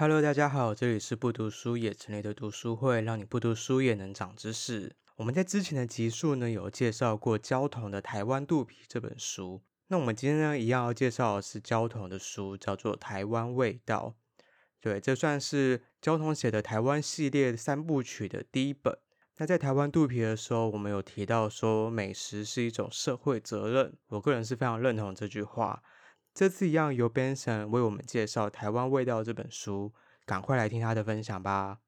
Hello，大家好，这里是不读书也成立的读书会，让你不读书也能长知识。我们在之前的集数呢，有介绍过焦桐的《台湾肚皮》这本书。那我们今天呢，一样要介绍的是焦桐的书，叫做《台湾味道》。对，这算是焦桐写的台湾系列三部曲的第一本。那在《台湾肚皮》的时候，我们有提到说，美食是一种社会责任，我个人是非常认同这句话。这次一样由 Benson 为我们介绍《台湾味道》这本书，赶快来听他的分享吧。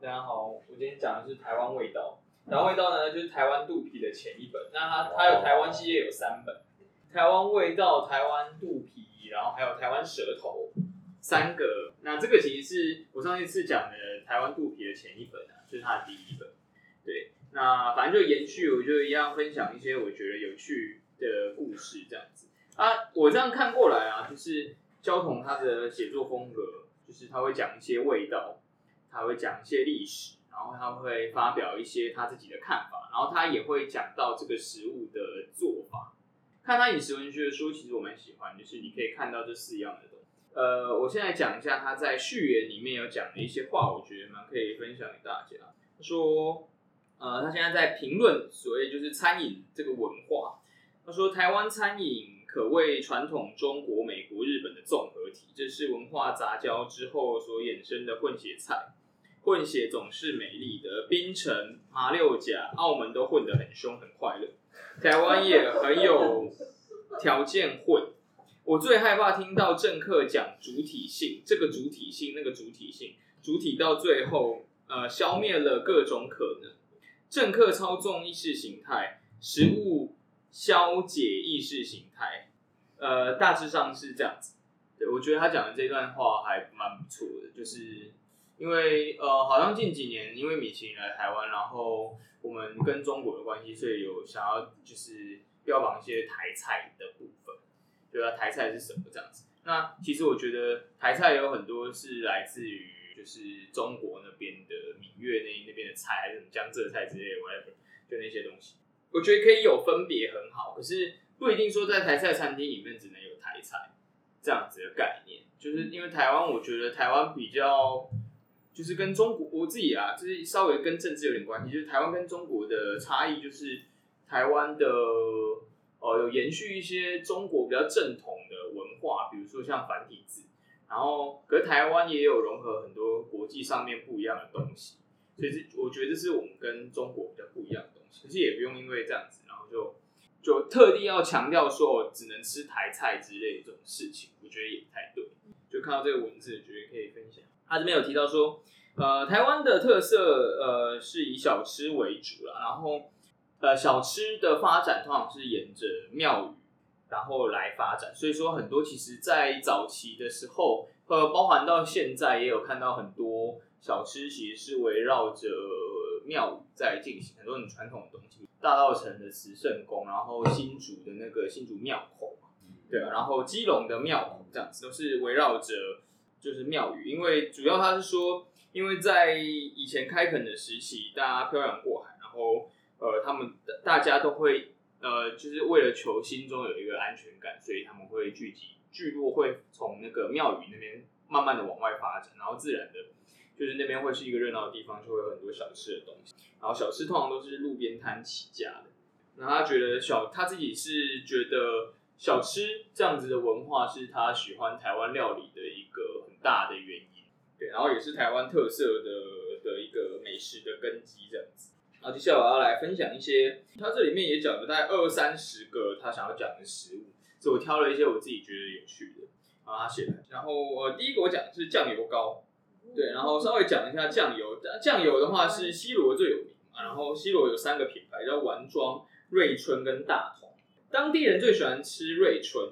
大家好，我今天讲的是《台湾味道》。《台湾味道》呢，就是《台湾肚皮》的前一本。那它它有台湾系列有三本，《台湾味道》、《台湾肚皮》，然后还有《台湾舌头》。三个，那这个其实是我上一次讲的台湾肚皮的前一本啊，就是他的第一本。对，那反正就延续，我就一样分享一些我觉得有趣的故事这样子啊。我这样看过来啊，就是焦桐他的写作风格，就是他会讲一些味道，他会讲一些历史，然后他会发表一些他自己的看法，然后他也会讲到这个食物的做法。看他饮食文学的书，其实我蛮喜欢，就是你可以看到这四样的东。呃，我现在讲一下他在序言里面有讲的一些话，我觉得蛮可以分享给大家。他说，呃，他现在在评论所谓就是餐饮这个文化。他说，台湾餐饮可谓传统中国、美国、日本的综合体，这是文化杂交之后所衍生的混血菜。混血总是美丽的，槟城、马六甲、澳门都混得很凶很快乐，台湾也很有条件混。我最害怕听到政客讲主体性，这个主体性，那个主体性，主体到最后，呃，消灭了各种可能。政客操纵意识形态，食物消解意识形态，呃，大致上是这样子。对，我觉得他讲的这段话还蛮不错的，就是因为呃，好像近几年因为米其林来台湾，然后我们跟中国的关系，所以有想要就是标榜一些台菜的部分。对啊，台菜是什么这样子？那其实我觉得台菜有很多是来自于就是中国那边的闽粤那那边的菜，还是什么江浙菜之类的，whatever，就那些东西。我觉得可以有分别很好，可是不一定说在台菜餐厅里面只能有台菜这样子的概念。就是因为台湾，我觉得台湾比较就是跟中国我自己啊，就是稍微跟政治有点关系。就是台湾跟中国的差异，就是台湾的。呃，有延续一些中国比较正统的文化，比如说像繁体字，然后可台湾也有融合很多国际上面不一样的东西，所以这我觉得这是我们跟中国比较不一样的东西。可是也不用因为这样子，然后就就特地要强调说我只能吃台菜之类的这种事情，我觉得也不太对。就看到这个文字，觉得可以分享。他这边有提到说，呃，台湾的特色呃是以小吃为主啦，然后。呃，小吃的发展通常是沿着庙宇，然后来发展。所以说，很多其实，在早期的时候，呃，包含到现在，也有看到很多小吃其实是围绕着庙宇在进行，很多很传统的东西。大道城的慈圣宫，然后新竹的那个新竹庙口，对，然后基隆的庙口，这样子都是围绕着就是庙宇。因为主要他是说，因为在以前开垦的时期，大家漂洋过海，然后。呃，他们大家都会呃，就是为了求心中有一个安全感，所以他们会聚集聚落，会从那个庙宇那边慢慢的往外发展，然后自然的，就是那边会是一个热闹的地方，就会有很多小吃的东西。然后小吃通常都是路边摊起家的。然后他觉得小他自己是觉得小吃这样子的文化是他喜欢台湾料理的一个很大的原因。对，然后也是台湾特色的的一个美食的根基这样子。好接下来我要来分享一些，他这里面也讲了大概二三十个他想要讲的食物，所以我挑了一些我自己觉得有趣的，然后他写的。然后呃，第一个我讲的是酱油膏，对，然后稍微讲一下酱油。酱油的话是西罗最有名嘛，然后西罗有三个品牌叫丸庄、瑞春跟大同，当地人最喜欢吃瑞春，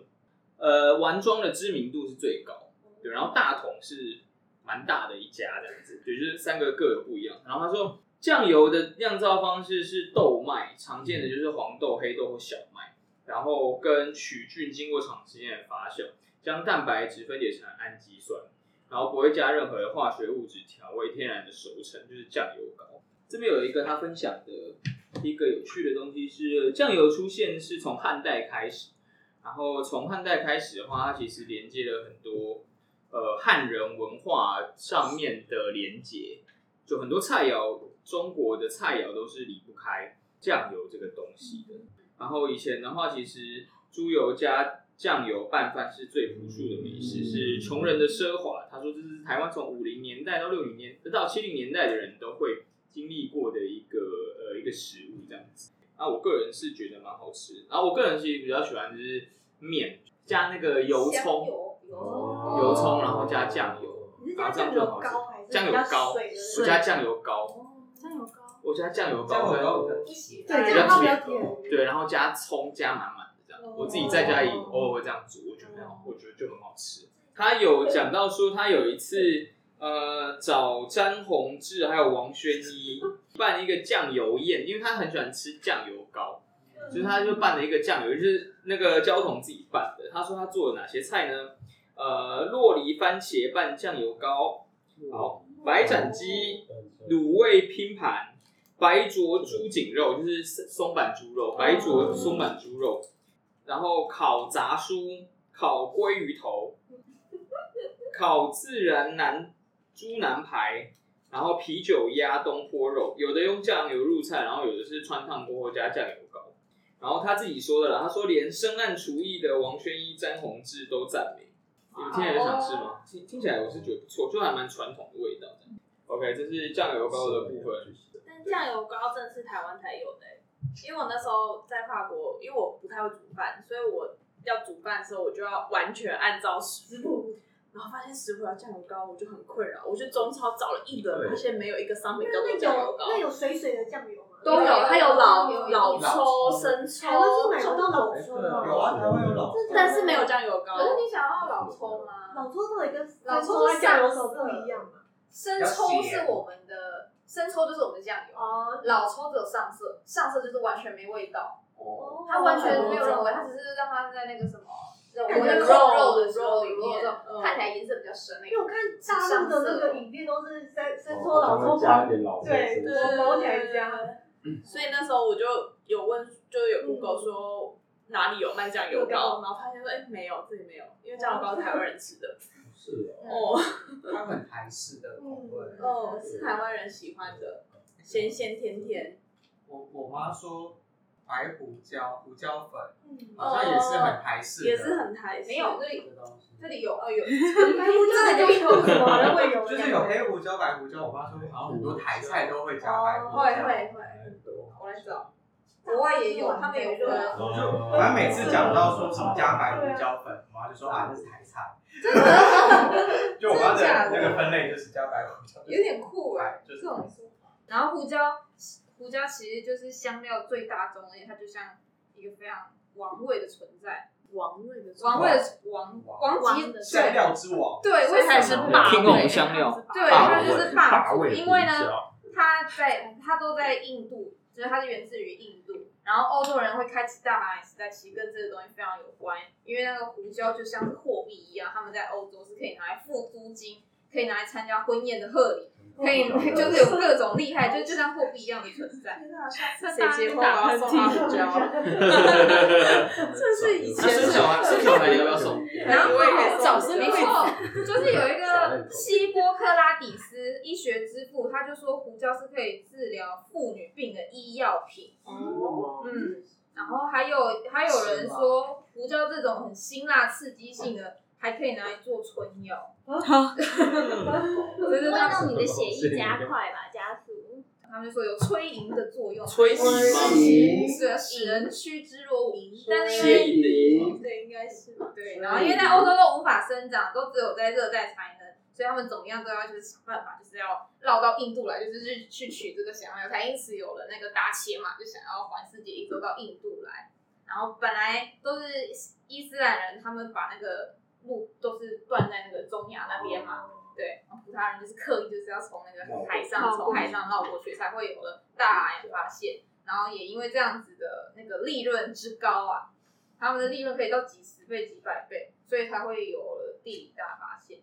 呃，丸庄的知名度是最高，对，然后大同是蛮大的一家这样子，对，就是三个各有不一样。然后他说。酱油的酿造方式是豆麦，常见的就是黄豆、黑豆或小麦，然后跟曲菌经过长时间的发酵，将蛋白质分解成氨基酸，然后不会加任何的化学物质调味，天然的熟成就是酱油膏。这边有一个他分享的一个有趣的东西是酱油出现是从汉代开始，然后从汉代开始的话，它其实连接了很多呃汉人文化上面的连接，就很多菜肴，中国的菜肴都是离不开酱油这个东西的。然后以前的话，其实猪油加酱油拌饭是最朴素的美食，是穷人的奢华。他说这是台湾从五零年代到六零年到七零年代的人都会经历过的一个呃一个食物这样子。啊，我个人是觉得蛮好吃。然后我个人其实比较喜欢就是面加那个油葱，油油葱，然后加酱油，然后这样就好吃。酱油膏，我加酱油膏。酱油膏，我加酱油膏，对，比较甜。对，然后加葱加满满的这样。我自己在家里偶尔会这样煮，我觉得很好，我觉得就很好吃。他有讲到说，他有一次呃找詹宏志还有王宣一办一个酱油宴，因为他很喜欢吃酱油膏，所以他就办了一个酱油，就是那个焦桐自己办的。他说他做了哪些菜呢？呃，洛梨番茄拌酱油膏，好，白斩鸡卤味拼盘，白灼猪颈肉就是松板猪肉，白灼松板猪肉。然后烤杂酥、烤鲑鱼头、烤自然南猪腩排，然后啤酒鸭东坡肉，有的用酱油入菜，然后有的是穿烫过后加酱油膏。然后他自己说的啦，他说连深谙厨艺的王宣一、詹宏志都赞美。你们听起来想吃吗？听听起来我是觉得不错，就还蛮传统的味道的。OK，这是酱油膏的部分。但酱油膏真的是台湾才有的。因为我那时候在法国，因为我不太会煮饭，所以我要煮饭的时候，我就要完全按照食谱，然后发现食谱要酱油膏，我就很困扰。我去中超找了一轮，发现没有一个商品叫做酱油膏。那有水水的酱油吗？都有，它有老老抽、生抽。台湾是买不到老抽吗？有啊，台湾有老抽，但是没有酱油膏。可是你想要老抽吗？老抽到底跟老抽在酱油时候不一样吗？生抽是我们的。生抽就是我们的酱油，哦，老抽只有上色，上色就是完全没味道，哦，它完全没有肉味，它只是让它在那个什么，我在烤肉的时候里面看起来颜色比较深。因为我看大陆的那个影片都是生生抽、老抽加点老抽，对对对对。所以那时候我就有问，就有 Google 说哪里有卖酱油膏，然后发现说哎没有，这里没有，因为酱油膏是台湾人吃的。是哦，它很台式的口味，哦，是台湾人喜欢的，咸咸甜甜。我我妈说白胡椒、胡椒粉，好像也是很台式，也是很台式。没有这里，这里有哦有，白胡椒就有什么会有？就是有黑胡椒、白胡椒。我妈说好像很多台菜都会加白胡椒，会会会很多。我来找，国外也有，他们有就，反正每次讲到说什么加白胡椒粉，我妈就说啊，这是台菜。真的？就我妈的那个分类就是加白胡椒，有点酷哎，这种。然后胡椒，胡椒其实就是香料最大宗，而且它就像一个非常王位的存在。王位的，王位的王王级香料之王。对，为什么是霸味香料？对，它就是霸味，因为呢，他在他都在印度，就是他是源自于印度。然后欧洲人会开启大航海时代，其实跟这个东西非常有关，因为那个胡椒就像是货币一样，他们在欧洲是可以拿来付租金，可以拿来参加婚宴的贺礼。可以，就是有各种厉害，就就像货币一样的存在。谁结婚我要送他胡椒？这是以前生小孩，生小孩要不要送？然后我也可以送。没错，就是有一个希波克拉底斯医学之父，他就说胡椒是可以治疗妇女病的医药品。哦，嗯，然后还有还有人说胡椒这种很辛辣刺激性的。还可以拿来做春药，会让你的血液加快吧，加速。他们说有催淫的作用，催情吗？是使人趋之若鹜，但是因为对，应该是对。然后因为在欧洲都无法生长，都只有在热带才能，所以他们怎么样都要就是想办法，就是要绕到印度来，就是去去取这个想要，才因此有了那个达伽嘛，就想要环世界一周到印度来。然后本来都是伊斯兰人，他们把那个。路都是断在那个中亚那边嘛，对，然后葡萄牙人就是刻意就是要从那个海上从海上绕过去，才会有了大海发现，然后也因为这样子的那个利润之高啊，他们的利润可以到几十倍、几百倍，所以才会有了地理大发现。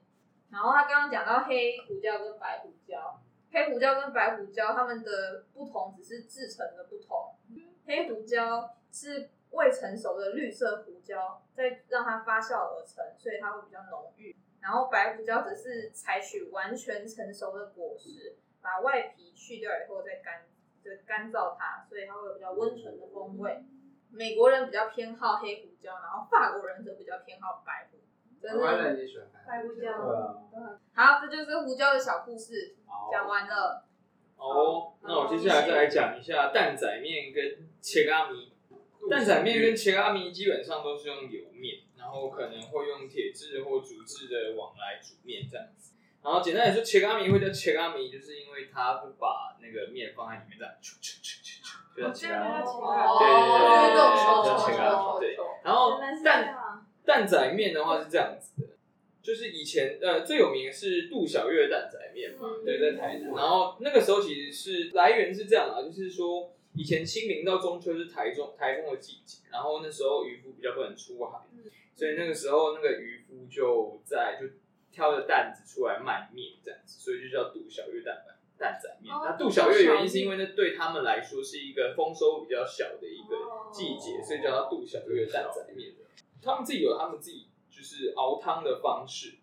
然后他刚刚讲到黑胡椒跟白胡椒，黑胡椒跟白胡椒它们的不同只是制成的不同，黑胡椒是未成熟的绿色胡椒，再让它发酵而成，所以它会比较浓郁。然后白胡椒则是采取完全成熟的果实，把外皮去掉以后再干，就干燥它，所以它会有比较温醇的风味。美国人比较偏好黑胡椒，然后法国人则比较偏好白胡。台湾人也喜欢白胡椒。对啊。好，这就是胡椒的小故事，讲完了。哦，那我接下来再来讲一下蛋仔面跟切仔面。担仔面跟切仔面基本上都是用油面。然后可能会用铁制或竹制的网来煮面这样子，然后简单来说，切仔面会叫切仔面，就是因为它会把那个面放在里面这样，就叫切仔面。对对对，叫切仔面。对，然后蛋蛋仔面的话是这样子的，就是以前呃最有名是杜小月蛋仔面嘛，对，在台南。然后那个时候其实是来源是这样啊，就是说以前清明到中秋是台中台风的季节，然后那时候渔夫比较不能出海。所以那个时候，那个渔夫就在就挑着担子出来卖面这样子，所以就叫杜小月担担仔面。那杜小月原因是因为那对他们来说是一个丰收比较小的一个季节，所以叫它杜小月担仔面。他们自己有他们自己就是熬汤的方式，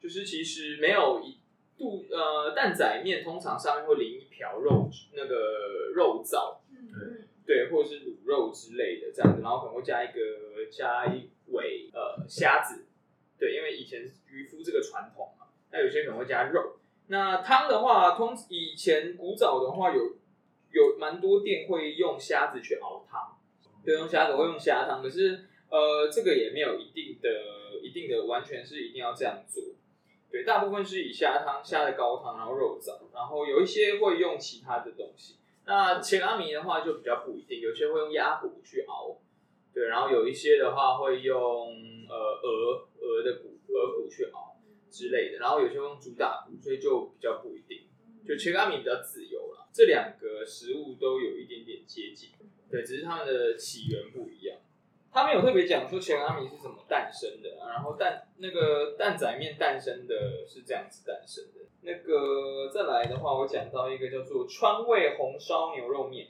就是其实没有一杜呃担仔面，通常上面会淋一瓢肉那个肉燥，或者是卤肉之类的这样子，然后可能会加一个加一。尾呃虾子，对，因为以前渔夫这个传统嘛，那有些可能会加肉。那汤的话，通以前古早的话有有蛮多店会用虾子去熬汤，对，用虾子会用虾汤，可是呃这个也没有一定的一定的完全是一定要这样做，对，大部分是以虾汤虾的高汤，然后肉燥，然后有一些会用其他的东西。那切仔面的话就比较不一定，有些会用鸭骨去熬。对，然后有一些的话会用呃鹅鹅的骨鹅骨去熬之类的，然后有些用猪打骨，所以就比较不一定。就切仔面比较自由啦，这两个食物都有一点点接近，对，只是它们的起源不一样。他们有特别讲说切仔面是怎么诞生的，然后蛋那个蛋仔面诞生的是这样子诞生的。那个再来的话，我讲到一个叫做川味红烧牛肉面。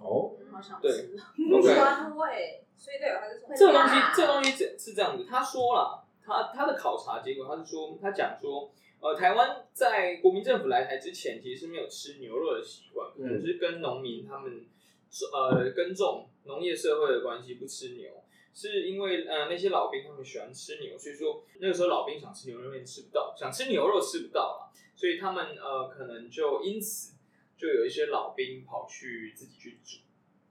哦，好想吃。对。川味。所以对，他是这个东西，这个东西是是这样子。他说了，他他的考察结果，他是说，他讲说，呃，台湾在国民政府来台之前，其实是没有吃牛肉的习惯，可能是跟农民他们呃耕种农业社会的关系不吃牛，是因为呃那些老兵他们喜欢吃牛，所以说那个时候老兵想吃牛肉面吃不到，想吃牛肉吃不到了，所以他们呃可能就因此就有一些老兵跑去自己去煮，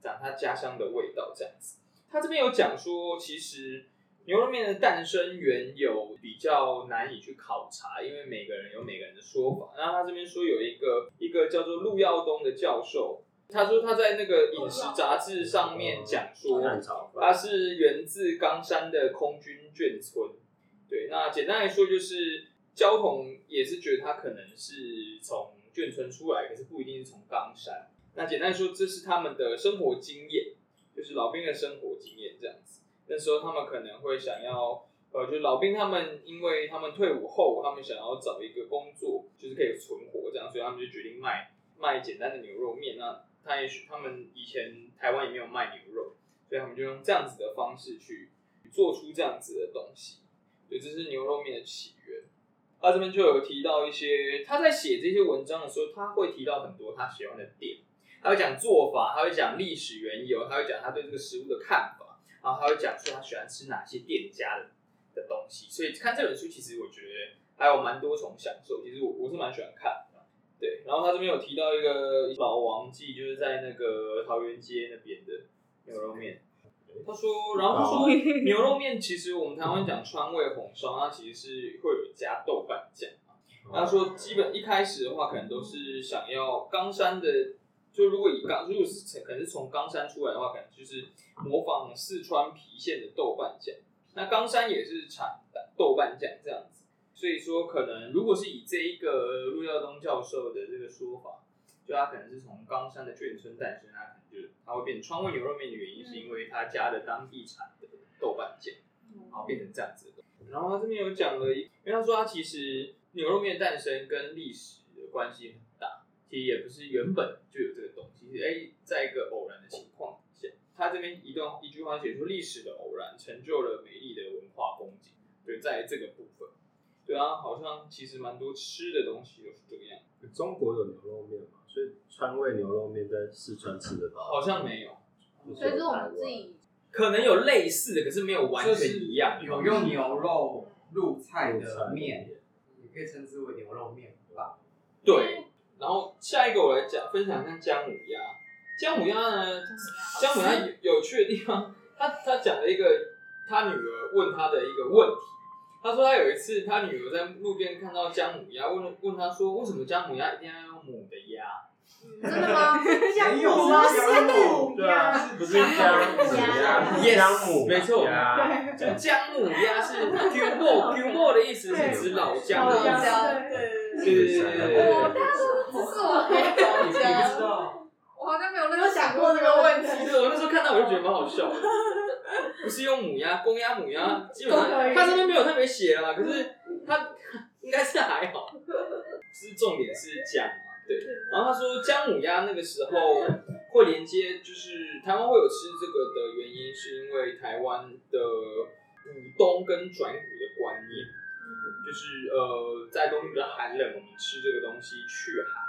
讲他家乡的味道这样子。他这边有讲说，其实牛肉面的诞生缘由比较难以去考察，因为每个人有每个人的说法。然后他这边说有一个一个叫做陆耀东的教授，他说他在那个饮食杂志上面讲说，他是源自冈山的空军眷村。对，那简单来说就是焦红也是觉得他可能是从眷村出来，可是不一定是从冈山。那简单来说，这是他们的生活经验。就是老兵的生活经验这样子，那时候他们可能会想要，呃，就是老兵他们，因为他们退伍后，他们想要找一个工作，就是可以存活这样，所以他们就决定卖卖简单的牛肉面。那他也许他们以前台湾也没有卖牛肉，所以他们就用这样子的方式去做出这样子的东西。所以这是牛肉面的起源。他这边就有提到一些，他在写这些文章的时候，他会提到很多他喜欢的店。他会讲做法，他会讲历史缘由，他会讲他对这个食物的看法，然后他会讲说他喜欢吃哪些店家的的东西。所以看这本书，其实我觉得还有蛮多重享受。其实我我是蛮喜欢看，对。然后他这边有提到一个老王记，就是在那个桃园街那边的牛肉面。他说，然后他说牛肉面其实我们台湾讲川味红烧，它其实是会有加豆瓣酱。他说基本一开始的话，可能都是想要冈山的。就如果以冈，如果是可能是从冈山出来的话，可能就是模仿四川郫县的豆瓣酱。那冈山也是产豆瓣酱这样子，所以说可能如果是以这一个陆耀东教授的这个说法，就他可能是从冈山的眷村诞生，他可能就是他会变川味牛肉面的原因，是因为他加的当地产的豆瓣酱，然后变成这样子的。然后他这边有讲了，因为他说他其实牛肉面诞生跟历史的关系很大。其实也不是原本就有这个东西，哎、在一个偶然的情况下，他这边一段一句话写出历史的偶然成就了美丽的文化风景，对，在这个部分，对啊，好像其实蛮多吃的东西都是这个样子。中国有牛肉面嘛？所以川味牛肉面在四川吃得到？好像没有，所以是我们自己可能有类似的，可是没有完全一样。有用牛肉入菜的面，也可以称之为牛肉面吧？对。然后下一个我来讲分享一下姜母鸭。姜母鸭呢？姜母鸭有有趣的地方，他他讲了一个他女儿问他的一个问题。他说他有一次他女儿在路边看到姜母鸭，问问他说为什么姜母鸭一定要用母的鸭？真的吗？姜母鸭，对啊，不是姜母鸭，姜母，没错，就姜母鸭是 Q 莫 的意思，是指老姜的意思。对对对对对。我他说这是我没有你不知道？我好像没有那个想过这个问题。对，我那时候看到我就觉得蛮好笑的。不是用母鸭，公鸭母鸭，基本上它这边没有特别写啦，可是它 应该是还好。是重点是姜嘛，对。然后他说姜母鸭那个时候会连接，就是台湾会有吃这个的原因，是因为台湾的补冬跟转骨的观念，就是呃在冬天比较寒冷，我们吃这个东西去寒。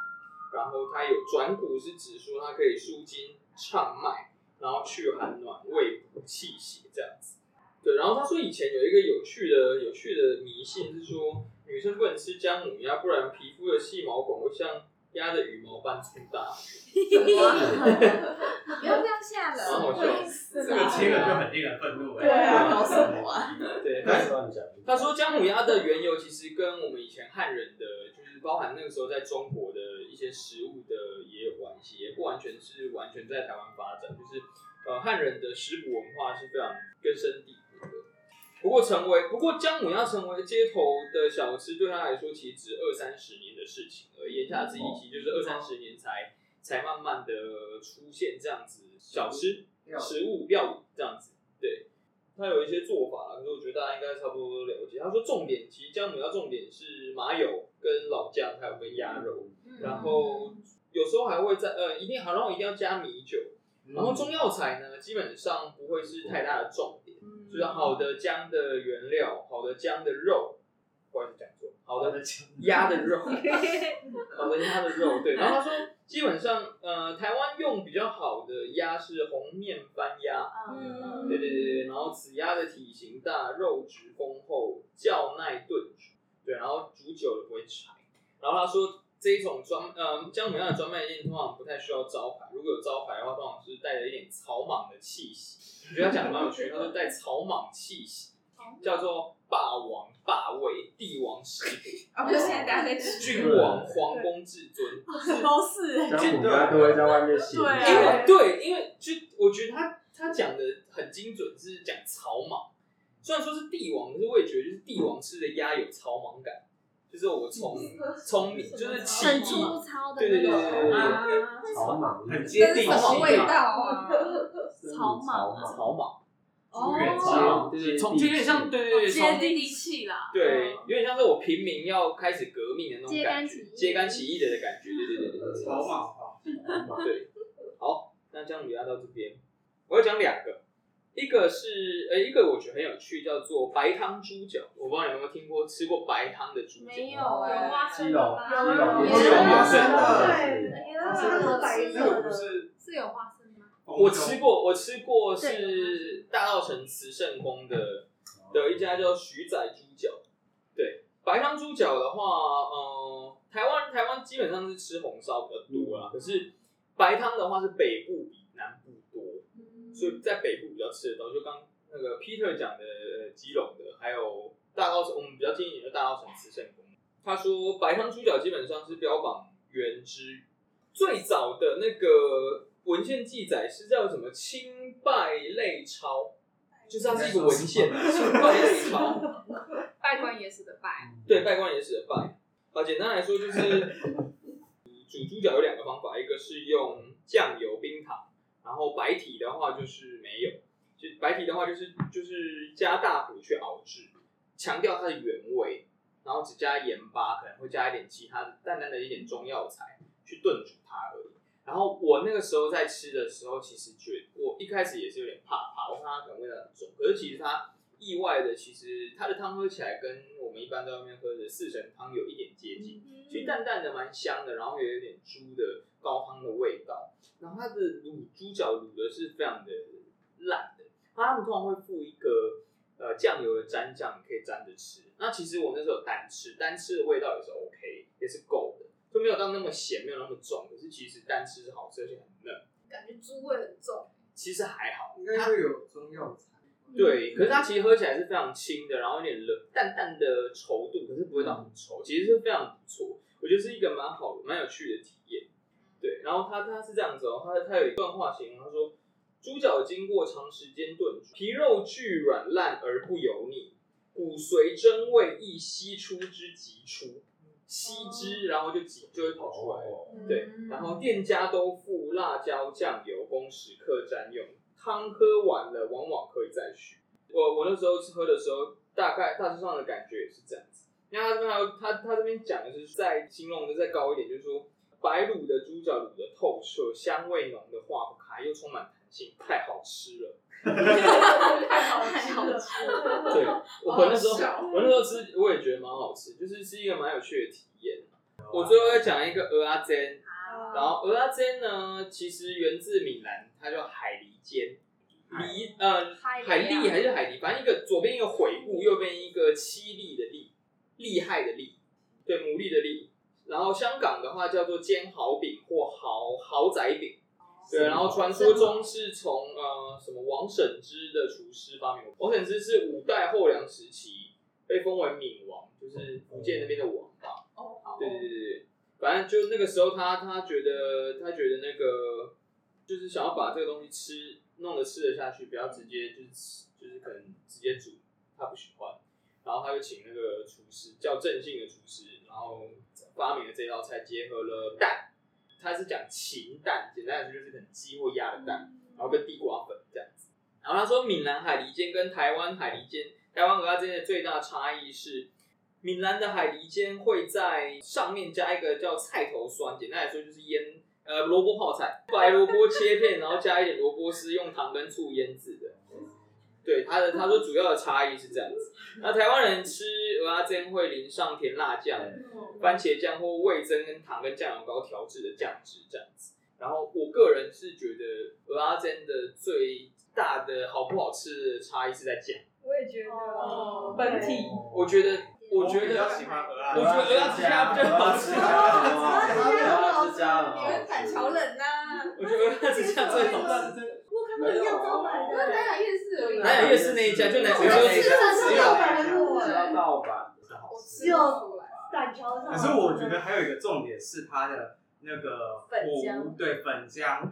然后它有转骨，是指说它可以舒筋畅脉。然后去寒暖胃补气血这样子，对。然后他说以前有一个有趣的有趣的迷信是说，女生不能吃姜母鸭，不然皮肤的细毛孔会像鸭的羽毛般粗大。不要这样吓人，好笑。这个听了就很令人愤怒。对啊，搞什么啊？对，他他说姜母鸭的缘由其实跟我们以前汉人的，就是包含那个时候在中国的一些食物的也有关系，也不完全是完全在台湾发展，就是呃汉人的食补文化是非常根深蒂固的。不过成为不过姜母鸭成为街头的小吃，对他来说其实只二三十年的事情而言下之意，其实就是二三十年才才慢慢的出现这样子小吃。食物料理这样子，对，它有一些做法，可是我觉得大家应该差不多都了解。他说重点其实姜母鸭重点是麻油跟老姜，还有跟鸭肉，然后有时候还会在呃一定好，然后一定要加米酒，然后中药材呢基本上不会是太大的重点，就是好的姜的原料，好的姜的肉，不好意思讲错，好的鸭的肉，好的鸭的肉，对，然后他说。基本上，呃，台湾用比较好的鸭是红面番鸭，嗯，对对对对，然后此鸭的体型大，肉质丰厚，较耐炖煮，对，然后煮久了不会柴。然后他说这一种专，呃，姜母鸭的专卖店通常不太需要招牌，如果有招牌的话，通常是带着一点草莽的气息。我觉得他讲的蛮有趣，他说带草莽气息，叫做。霸王霸位，帝王食谱啊！不是现在大家在吃君王皇宫至尊，都是姜母鸭都会在外面写。对，因为对，因为就我觉得他他讲的很精准，是讲草莽。虽然说是帝王，可是我也觉得就是帝王吃的鸭有草莽感，就是我从聪明，就是起很粗糙的，对对对对对，草莽很接地气，么味道啊？草莽草莽。哦，对，从就有点像，对对对，接地气啦，对，有点像是我平民要开始革命的那种感觉，揭竿起义的感觉，对对对对，草莽，对，好，那姜母鸭到这边，我要讲两个，一个是，呃，一个我觉得很有趣，叫做白汤猪脚，我不知道你有没有听过吃过白汤的猪脚？没有哎，基隆，有有基隆有真的，对，它是白色的，是有花生。我吃过，我吃过是大稻城慈圣宫的的一家叫徐仔猪脚。对，白汤猪脚的话，呃，台湾台湾基本上是吃红烧比较多啦。可是白汤的话是北部比南部多，所以在北部比较吃得到。就刚那个 Peter 讲的基隆的，还有大稻城，我们比较近一点的大稻城慈圣宫。他说白汤猪脚基本上是标榜原汁，最早的那个。文献记载是叫什么？清拜类钞，就是它是一个文献。清拜类钞，拜官野史的拜。对，拜官野史的拜。啊，简单来说就是煮猪脚有两个方法，一个是用酱油冰糖，然后白体的话就是没有。就白体的话就是就是加大火去熬制，强调它的原味，然后只加盐巴，可能会加一点其他的淡淡的一点中药材。去炖煮它而已。然后我那个时候在吃的时候，其实觉得我一开始也是有点怕怕，我怕它可能味道很重。可是其实它意外的，其实它的汤喝起来跟我们一般在外面喝的四神汤有一点接近，其实淡淡的蛮香的，然后也有点猪的高汤的味道。然后它的卤猪脚卤的是非常的烂的，他们通常会附一个呃酱油的蘸酱，你可以蘸着吃。那其实我那时候单吃，单吃的味道也是 OK，也是够的。就没有到那么咸，没有那么重，可是其实单吃是好吃，而且很嫩。感觉猪味很重。其实还好，应该会有中药材。对，可是它其实喝起来是非常轻的，然后有点冷淡淡的稠度，可是不会到很稠，其实是非常不错。我觉得是一个蛮好的、蛮有趣的体验。对，然后它它是这样子哦，它它有一段话形容，他说：猪脚经过长时间炖煮，皮肉俱软烂而不油腻，骨髓真味亦析出之极出。吸汁，然后就挤就会跑出来。对，然后店家都附辣椒酱油供食客沾用，汤喝完了往往可以再续。我我那时候喝的时候，大概大致上的感觉也是这样子。因为他这边还有他他这边讲的是再形容的再高一点，就是说白卤的猪脚卤的透彻，香味浓的化不开，又充满弹性，太好吃了。太好吃了，对，我那时候我那时候吃，我也觉得蛮好吃，就是是一个蛮有趣的体验。我最后要讲一个鹅阿煎，然后鹅阿煎呢，其实源自闽南，它叫海蛎煎，蛎呃海蛎还是海蛎，反正一个左边一个悔部，右边一个凄厉的厉，厉害的厉，对，牡蛎的蛎。然后香港的话叫做煎蚝饼或蚝蚝仔饼。对，然后传说中是从呃什么王审知的厨师发明。王审知是五代后梁时期被封为闽王，就是福建那边的王吧。哦，好。对对对对，反正就那个时候他他觉得他觉得那个就是想要把这个东西吃弄得吃得下去，不要直接就是吃就是可能直接煮，他不喜欢。然后他就请那个厨师叫郑姓的厨师，然后发明了这道菜，结合了蛋。他是讲禽蛋，简单来说就是可能鸡或鸭的蛋，然后跟地瓜粉这样子。然后他说，闽南海蛎煎跟台湾海蛎煎、台湾蚵仔煎的最大差异是，闽南的海蛎煎会在上面加一个叫菜头酸，简单来说就是腌呃萝卜泡菜，白萝卜切片，然后加一点萝卜丝，用糖跟醋腌制的。对他的他说主要的差异是这样子。那台湾人吃蚵仔煎会淋上甜辣酱、番茄酱或味增跟糖跟酱油膏调制的酱汁这样子。然后我个人是觉得蚵仔煎的最大的好不好吃的差异是在酱。我也觉得哦，本体。我觉得我觉得比较喜欢蚵仔，我觉得蚵仔煎比较好吃。蚵仔煎好吃。你们板桥人呐？我觉得蚵仔煎最好吃。我看到一样招牌的，南雅夜市而已。南雅夜市那一家就南，只有有只有盗盗版，只有板桥上。可是我觉得还有一个重点是它的那个糊，对粉浆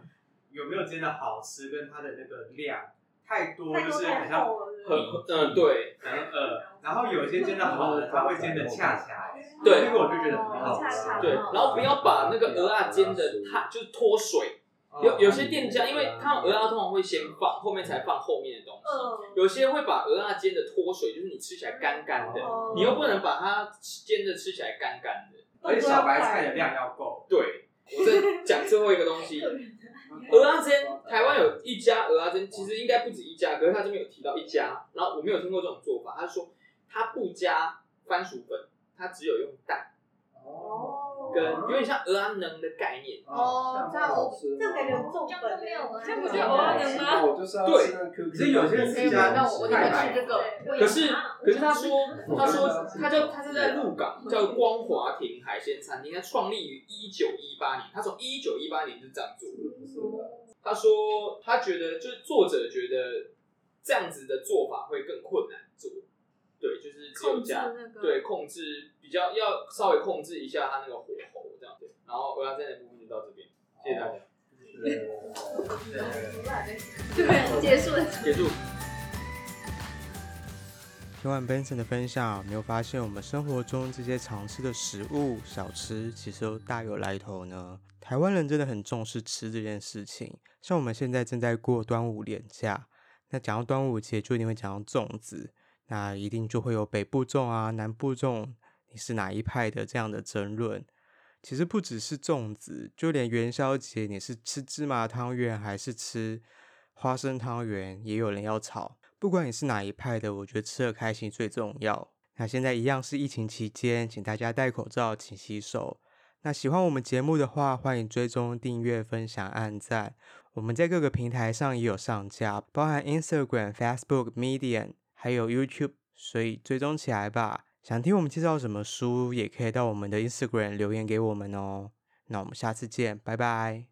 有没有煎的好吃，跟它的那个量太多，就是好像很嗯对很呃，然后有些煎的好的，它会煎的恰恰，对，那个我就觉得很好吃，对，然后不要把那个鹅啊煎的太就是脱水。有有些店家，因为他们蚵仔通常会先放，后面才放后面的东西。有些会把鹅鸭煎的脱水，就是你吃起来干干的，你又不能把它煎的吃起来干干的。而且小白菜的量要够。对，我再讲最后一个东西，鹅鸭煎，台湾有一家鹅鸭煎，其实应该不止一家，可是他这边有提到一家，然后我没有听过这种做法。他说他不加番薯粉，他只有用蛋。哦。跟有点像蚵仔能的概念哦，这样我这样感觉重本，这样不就蚵仔能吗？对，可是有些人是加那我我得吃这个。可是可是他说他说他就他是在鹿港叫光华亭海鲜餐厅，他创立于一九一八年，他从一九一八年就这样做的。他说他觉得就是作者觉得这样子的做法会更困难做。对，就是只有加对控制比较要稍微控制一下它那个火候这样子，然后我要在的部分就到这边，谢谢大家。对，结束了，结束。听完 Benson 的分享，没有发现我们生活中这些常吃的食物小吃，其实都大有来头呢。台湾人真的很重视吃这件事情，像我们现在正在过端午连假，那讲到端午节就一定会讲到粽子。那一定就会有北部粽啊、南部粽，你是哪一派的这样的争论。其实不只是粽子，就连元宵节，你是吃芝麻汤圆还是吃花生汤圆，也有人要吵。不管你是哪一派的，我觉得吃的开心最重要。那现在一样是疫情期间，请大家戴口罩，勤洗手。那喜欢我们节目的话，欢迎追踪、订阅、分享、按赞。我们在各个平台上也有上架，包含 Instagram、Facebook、Medium，还有 YouTube，所以追踪起来吧。想听我们介绍什么书，也可以到我们的 Instagram 留言给我们哦。那我们下次见，拜拜。